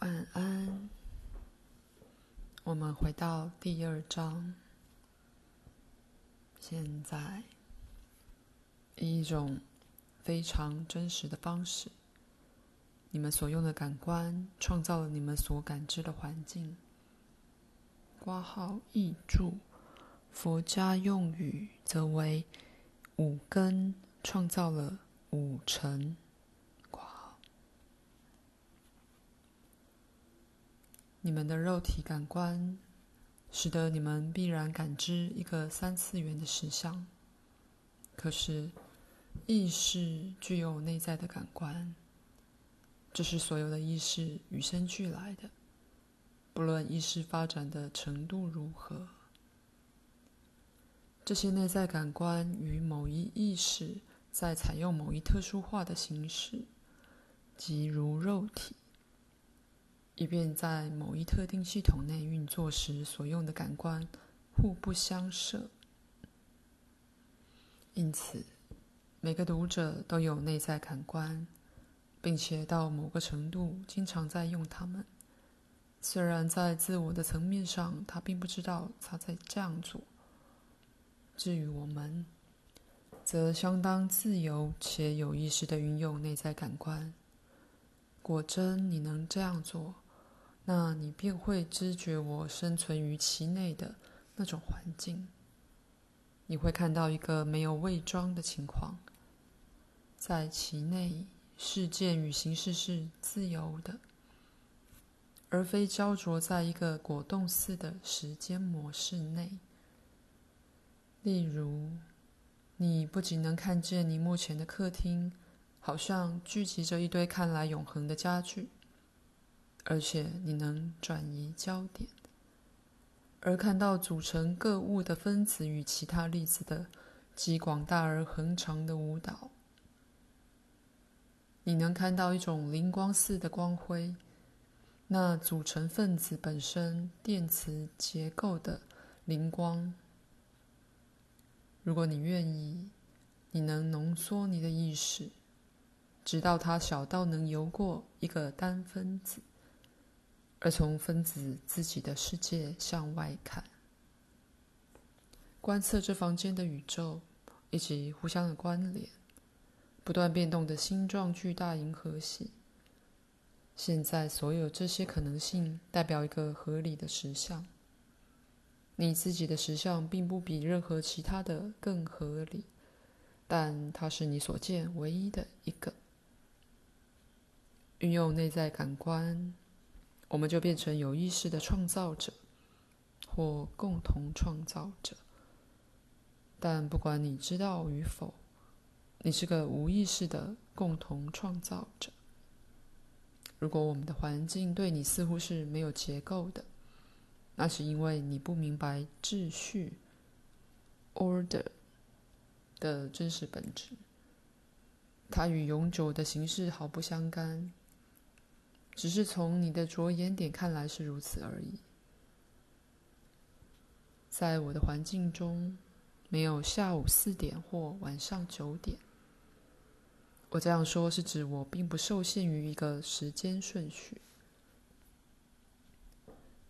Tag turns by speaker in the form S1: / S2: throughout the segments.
S1: 晚安。我们回到第二章。现在，以一种非常真实的方式，你们所用的感官创造了你们所感知的环境。括号译注，佛家用语则为五根创造了五尘。你们的肉体感官，使得你们必然感知一个三次元的实相。可是，意识具有内在的感官，这是所有的意识与生俱来的，不论意识发展的程度如何。这些内在感官与某一意识在采用某一特殊化的形式，即如肉体。以便在某一特定系统内运作时所用的感官互不相涉。因此，每个读者都有内在感官，并且到某个程度经常在用它们。虽然在自我的层面上，他并不知道他在这样做。至于我们，则相当自由且有意识地运用内在感官。果真，你能这样做，那你便会知觉我生存于其内的那种环境。你会看到一个没有伪装的情况，在其内，事件与形式是自由的，而非焦灼在一个果冻似的时间模式内。例如，你不仅能看见你目前的客厅，好像聚集着一堆看来永恒的家具。而且你能转移焦点，而看到组成各物的分子与其他粒子的极广大而恒长的舞蹈。你能看到一种灵光似的光辉，那组成分子本身电磁结构的灵光。如果你愿意，你能浓缩你的意识，直到它小到能游过一个单分子。而从分子自己的世界向外看，观测这房间的宇宙以及互相的关联，不断变动的星状巨大银河系。现在，所有这些可能性代表一个合理的实相。你自己的实相并不比任何其他的更合理，但它是你所见唯一的一个。运用内在感官。我们就变成有意识的创造者，或共同创造者。但不管你知道与否，你是个无意识的共同创造者。如果我们的环境对你似乎是没有结构的，那是因为你不明白秩序 （order） 的真实本质。它与永久的形式毫不相干。只是从你的着眼点看来是如此而已。在我的环境中，没有下午四点或晚上九点。我这样说是指我并不受限于一个时间顺序，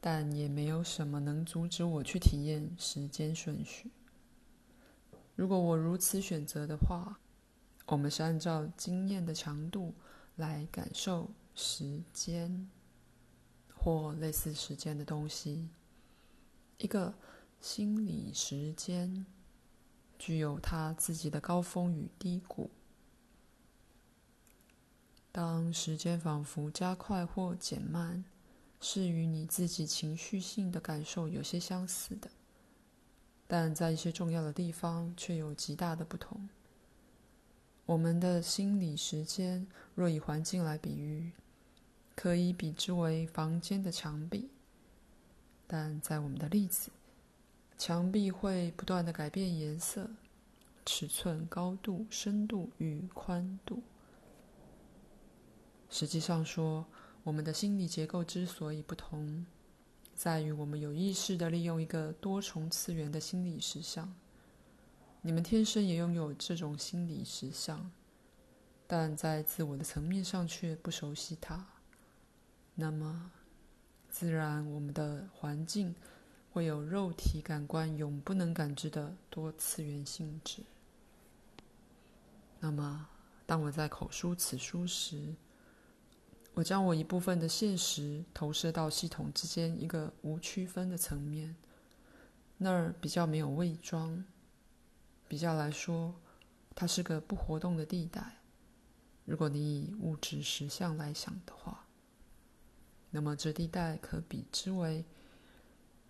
S1: 但也没有什么能阻止我去体验时间顺序。如果我如此选择的话，我们是按照经验的强度来感受。时间，或类似时间的东西，一个心理时间，具有它自己的高峰与低谷。当时间仿佛加快或减慢，是与你自己情绪性的感受有些相似的，但在一些重要的地方却有极大的不同。我们的心理时间，若以环境来比喻，可以比之为房间的墙壁，但在我们的例子，墙壁会不断地改变颜色、尺寸、高度、深度与宽度。实际上说，我们的心理结构之所以不同，在于我们有意识的利用一个多重次元的心理实相。你们天生也拥有这种心理实相，但在自我的层面上却不熟悉它。那么自然我们的环境会有肉体感官永不能感知的多次元性质。那么，当我在口述此书时，我将我一部分的现实投射到系统之间一个无区分的层面，那儿比较没有伪装。比较来说，它是个不活动的地带。如果你以物质实相来想的话，那么这地带可比之为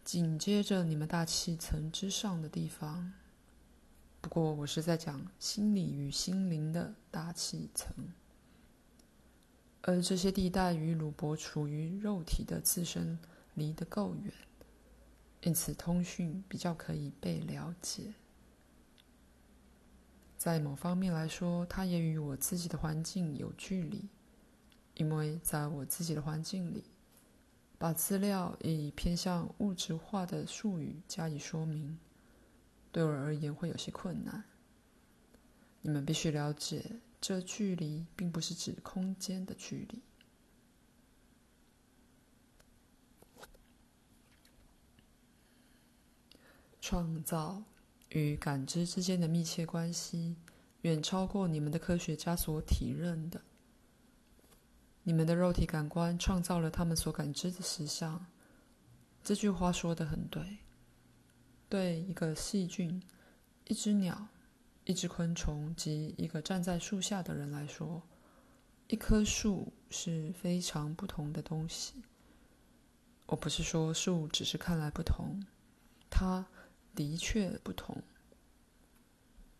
S1: 紧接着你们大气层之上的地方。不过，我是在讲心理与心灵的大气层。而这些地带与鲁伯处于肉体的自身离得够远，因此通讯比较可以被了解。在某方面来说，它也与我自己的环境有距离，因为在我自己的环境里，把资料以偏向物质化的术语加以说明，对我而言会有些困难。你们必须了解。这距离并不是指空间的距离。创造与感知之间的密切关系，远超过你们的科学家所体认的。你们的肉体感官创造了他们所感知的实相。这句话说得很对。对一个细菌，一只鸟。一只昆虫及一个站在树下的人来说，一棵树是非常不同的东西。我不是说树只是看来不同，它的确不同。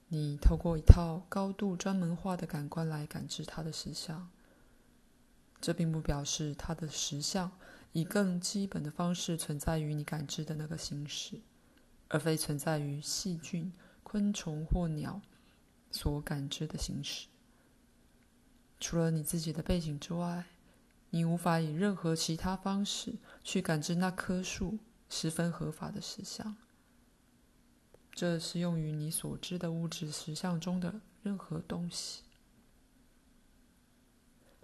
S1: 你透过一套高度专门化的感官来感知它的实相，这并不表示它的实相以更基本的方式存在于你感知的那个形式，而非存在于细菌。昆虫或鸟所感知的形式，除了你自己的背景之外，你无法以任何其他方式去感知那棵树十分合法的实相。这适用于你所知的物质实相中的任何东西，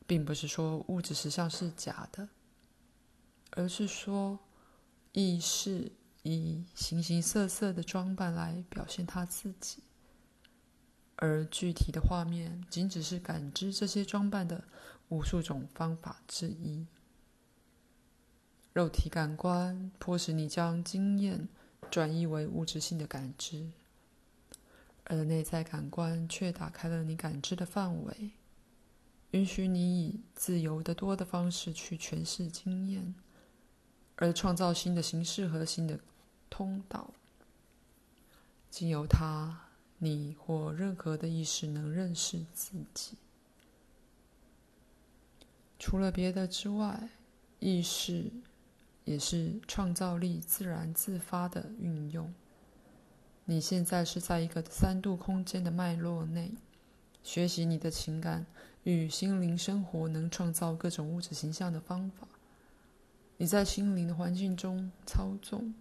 S1: 并不是说物质实相是假的，而是说意识。以形形色色的装扮来表现他自己，而具体的画面仅只是感知这些装扮的无数种方法之一。肉体感官迫使你将经验转移为物质性的感知，而内在感官却打开了你感知的范围，允许你以自由得多的方式去诠释经验，而创造新的形式和新的。通道，经由它，你或任何的意识能认识自己。除了别的之外，意识也是创造力自然自发的运用。你现在是在一个三度空间的脉络内，学习你的情感与心灵生活能创造各种物质形象的方法。你在心灵的环境中操纵。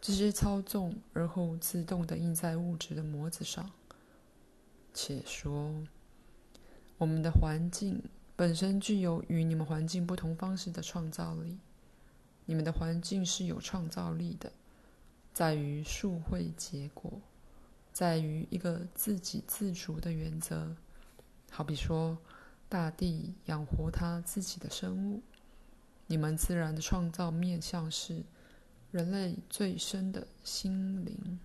S1: 这些操纵，而后自动的印在物质的模子上。且说，我们的环境本身具有与你们环境不同方式的创造力。你们的环境是有创造力的，在于数会结果，在于一个自给自足的原则。好比说，大地养活它自己的生物。你们自然的创造面向是。人类最深的心灵、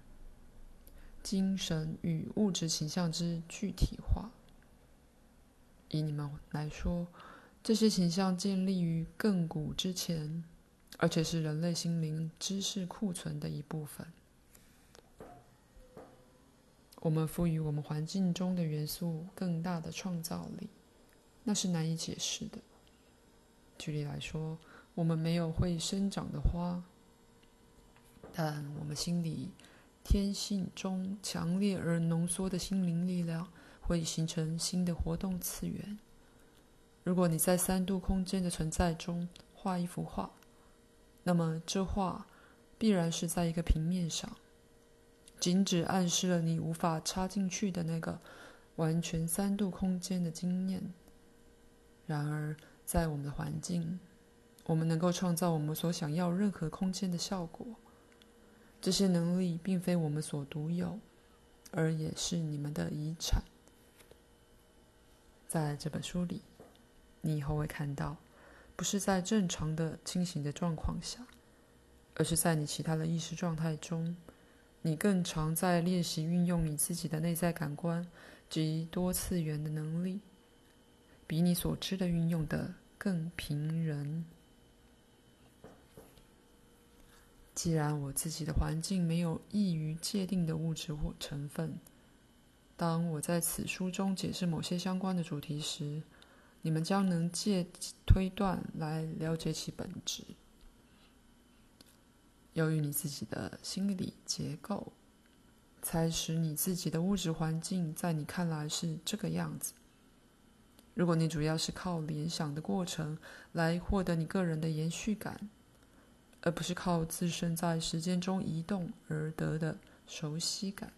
S1: 精神与物质形象之具体化。以你们来说，这些形象建立于亘古之前，而且是人类心灵知识库存的一部分。我们赋予我们环境中的元素更大的创造力，那是难以解释的。举例来说，我们没有会生长的花。但我们心里天性中强烈而浓缩的心灵力量，会形成新的活动次元。如果你在三度空间的存在中画一幅画，那么这画必然是在一个平面上，仅只暗示了你无法插进去的那个完全三度空间的经验。然而，在我们的环境，我们能够创造我们所想要任何空间的效果。这些能力并非我们所独有，而也是你们的遗产。在这本书里，你以后会看到，不是在正常的清醒的状况下，而是在你其他的意识状态中，你更常在练习运用你自己的内在感官及多次元的能力，比你所知的运用的更平人。既然我自己的环境没有易于界定的物质或成分，当我在此书中解释某些相关的主题时，你们将能借推断来了解其本质。由于你自己的心理结构，才使你自己的物质环境在你看来是这个样子。如果你主要是靠联想的过程来获得你个人的延续感，而不是靠自身在时间中移动而得的熟悉感，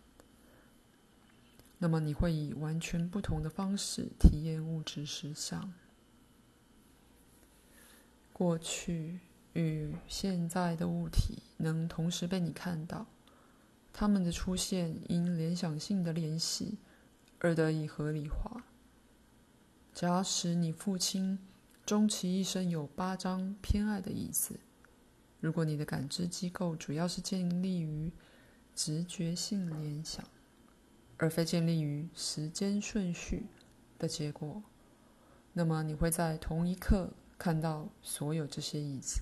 S1: 那么你会以完全不同的方式体验物质实相。过去与现在的物体能同时被你看到，它们的出现因联想性的联系而得以合理化。假使你父亲终其一生有八张偏爱的椅子。如果你的感知机构主要是建立于直觉性联想，而非建立于时间顺序的结果，那么你会在同一刻看到所有这些椅子，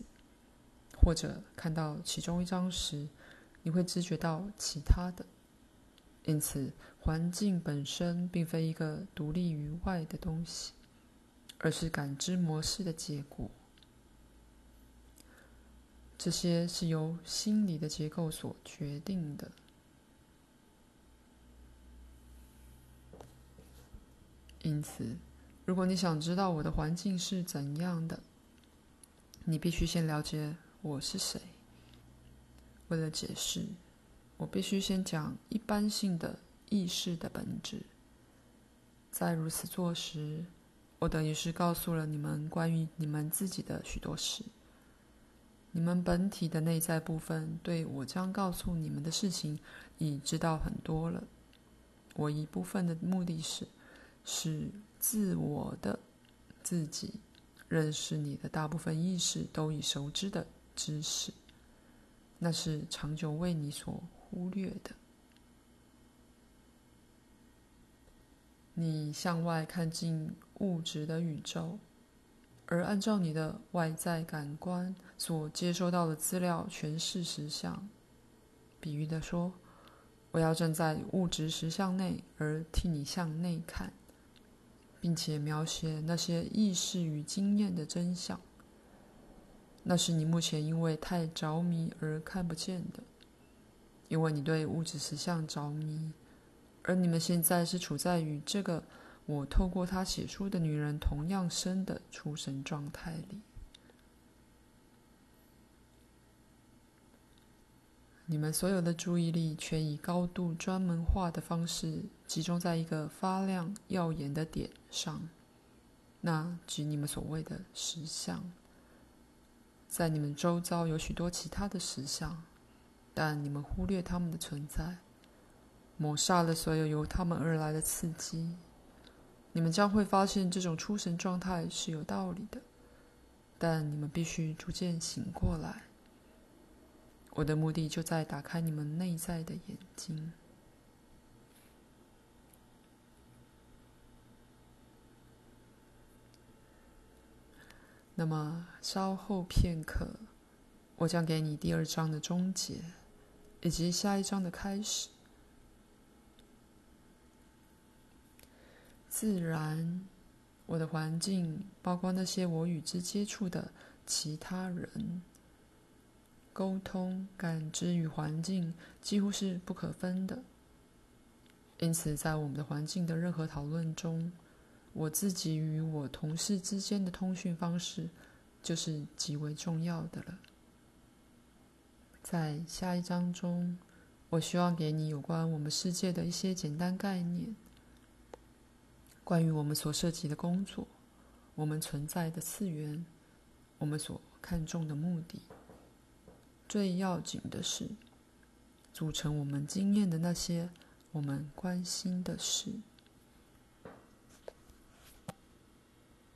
S1: 或者看到其中一张时，你会知觉到其他的。因此，环境本身并非一个独立于外的东西，而是感知模式的结果。这些是由心理的结构所决定的。因此，如果你想知道我的环境是怎样的，你必须先了解我是谁。为了解释，我必须先讲一般性的意识的本质。在如此做时，我等于是告诉了你们关于你们自己的许多事。你们本体的内在部分对我将告诉你们的事情已知道很多了。我一部分的目的是，是自我的自己认识你的大部分意识都已熟知的知识，那是长久为你所忽略的。你向外看进物质的宇宙。而按照你的外在感官所接收到的资料诠释实相，比喻的说，我要站在物质实相内，而替你向内看，并且描写那些意识与经验的真相。那是你目前因为太着迷而看不见的，因为你对物质实相着迷，而你们现在是处在与这个。我透过他写书的女人同样深的出神状态里，你们所有的注意力全以高度专门化的方式集中在一个发亮耀眼的点上，那即你们所谓的实相。在你们周遭有许多其他的实相，但你们忽略它们的存在，抹杀了所有由它们而来的刺激。你们将会发现这种出神状态是有道理的，但你们必须逐渐醒过来。我的目的就在打开你们内在的眼睛。那么稍后片刻，我将给你第二章的终结，以及下一章的开始。自然，我的环境包括那些我与之接触的其他人。沟通、感知与环境几乎是不可分的。因此，在我们的环境的任何讨论中，我自己与我同事之间的通讯方式就是极为重要的了。在下一章中，我希望给你有关我们世界的一些简单概念。关于我们所涉及的工作，我们存在的次元，我们所看重的目的。最要紧的是，组成我们经验的那些我们关心的事。